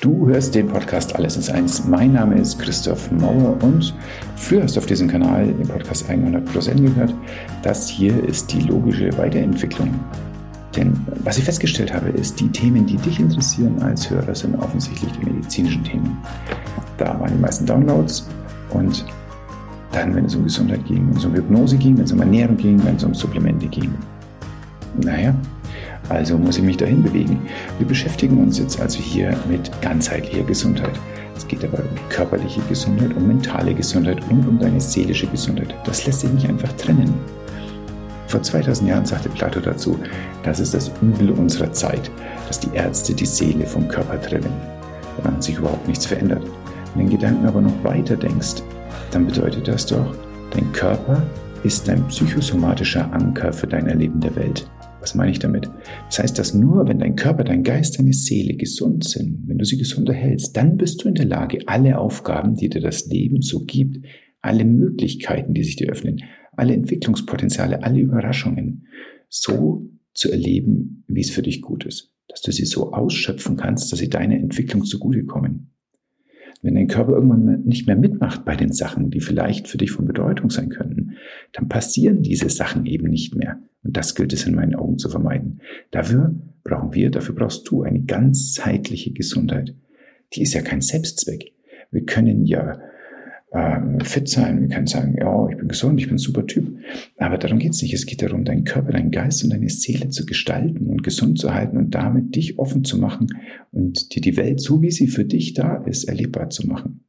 Du hörst den Podcast Alles ist eins. Mein Name ist Christoph Mauer und früher hast du auf diesem Kanal den Podcast 100 Plus N gehört. Das hier ist die logische Weiterentwicklung. Denn was ich festgestellt habe, ist, die Themen, die dich interessieren als Hörer, sind offensichtlich die medizinischen Themen. Da waren die meisten Downloads und dann, wenn es um Gesundheit ging, wenn es um Hypnose ging, wenn es um Ernährung ging, wenn es um Supplemente ging. Naja, also muss ich mich dahin bewegen. Wir beschäftigen uns jetzt also hier mit ganzheitlicher Gesundheit. Es geht aber um körperliche Gesundheit, um mentale Gesundheit und um deine seelische Gesundheit. Das lässt sich nicht einfach trennen. Vor 2000 Jahren sagte Plato dazu, das ist das Übel unserer Zeit, dass die Ärzte die Seele vom Körper trennen. Dann hat sich überhaupt nichts verändert. Wenn du den Gedanken aber noch weiter denkst, dann bedeutet das doch, dein Körper ist dein psychosomatischer Anker für dein Erleben der Welt. Was meine ich damit? Das heißt, dass nur wenn dein Körper, dein Geist, deine Seele gesund sind, wenn du sie gesund erhältst, dann bist du in der Lage, alle Aufgaben, die dir das Leben so gibt, alle Möglichkeiten, die sich dir öffnen, alle Entwicklungspotenziale, alle Überraschungen so zu erleben, wie es für dich gut ist. Dass du sie so ausschöpfen kannst, dass sie deiner Entwicklung zugutekommen. Wenn dein Körper irgendwann nicht mehr mitmacht bei den Sachen, die vielleicht für dich von Bedeutung sein könnten, dann passieren diese Sachen eben nicht mehr. Und das gilt es in meinen Augen zu vermeiden. Dafür brauchen wir, dafür brauchst du eine ganzheitliche Gesundheit. Die ist ja kein Selbstzweck. Wir können ja äh, fit sein, wir können sagen, ja, ich bin gesund, ich bin ein super Typ. Aber darum geht es nicht. Es geht darum, deinen Körper, deinen Geist und deine Seele zu gestalten und gesund zu halten und damit dich offen zu machen und dir die Welt, so wie sie für dich da ist, erlebbar zu machen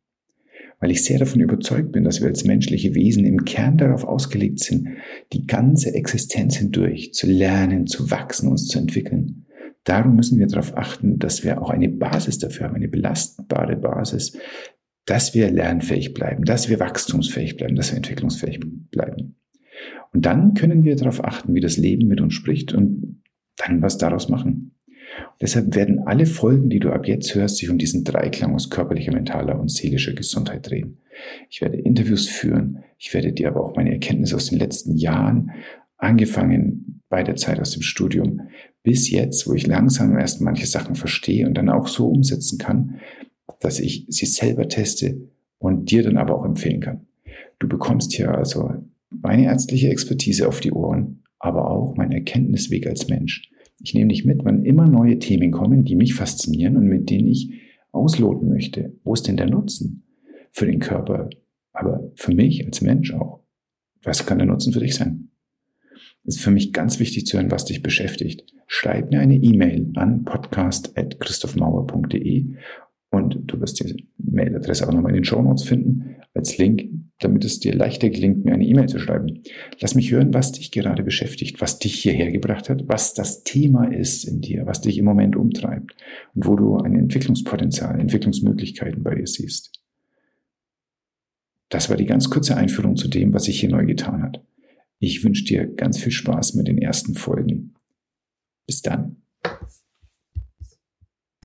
weil ich sehr davon überzeugt bin, dass wir als menschliche Wesen im Kern darauf ausgelegt sind, die ganze Existenz hindurch zu lernen, zu wachsen, uns zu entwickeln. Darum müssen wir darauf achten, dass wir auch eine Basis dafür haben, eine belastbare Basis, dass wir lernfähig bleiben, dass wir wachstumsfähig bleiben, dass wir entwicklungsfähig bleiben. Und dann können wir darauf achten, wie das Leben mit uns spricht und dann was daraus machen. Deshalb werden alle Folgen, die du ab jetzt hörst, sich um diesen Dreiklang aus körperlicher, mentaler und seelischer Gesundheit drehen. Ich werde Interviews führen, ich werde dir aber auch meine Erkenntnisse aus den letzten Jahren, angefangen bei der Zeit aus dem Studium, bis jetzt, wo ich langsam erst manche Sachen verstehe und dann auch so umsetzen kann, dass ich sie selber teste und dir dann aber auch empfehlen kann. Du bekommst hier also meine ärztliche Expertise auf die Ohren, aber auch meinen Erkenntnisweg als Mensch. Ich nehme dich mit, wann immer neue Themen kommen, die mich faszinieren und mit denen ich ausloten möchte. Wo ist denn der Nutzen für den Körper, aber für mich als Mensch auch? Was kann der Nutzen für dich sein? Es ist für mich ganz wichtig zu hören, was dich beschäftigt. Schreib mir eine E-Mail an podcast.christophmauer.de und du wirst die Mailadresse auch nochmal in den Show Notes finden als Link, damit es dir leichter gelingt, mir eine E-Mail zu schreiben. Lass mich hören, was dich gerade beschäftigt, was dich hierher gebracht hat, was das Thema ist in dir, was dich im Moment umtreibt und wo du ein Entwicklungspotenzial, Entwicklungsmöglichkeiten bei dir siehst. Das war die ganz kurze Einführung zu dem, was sich hier neu getan hat. Ich wünsche dir ganz viel Spaß mit den ersten Folgen. Bis dann.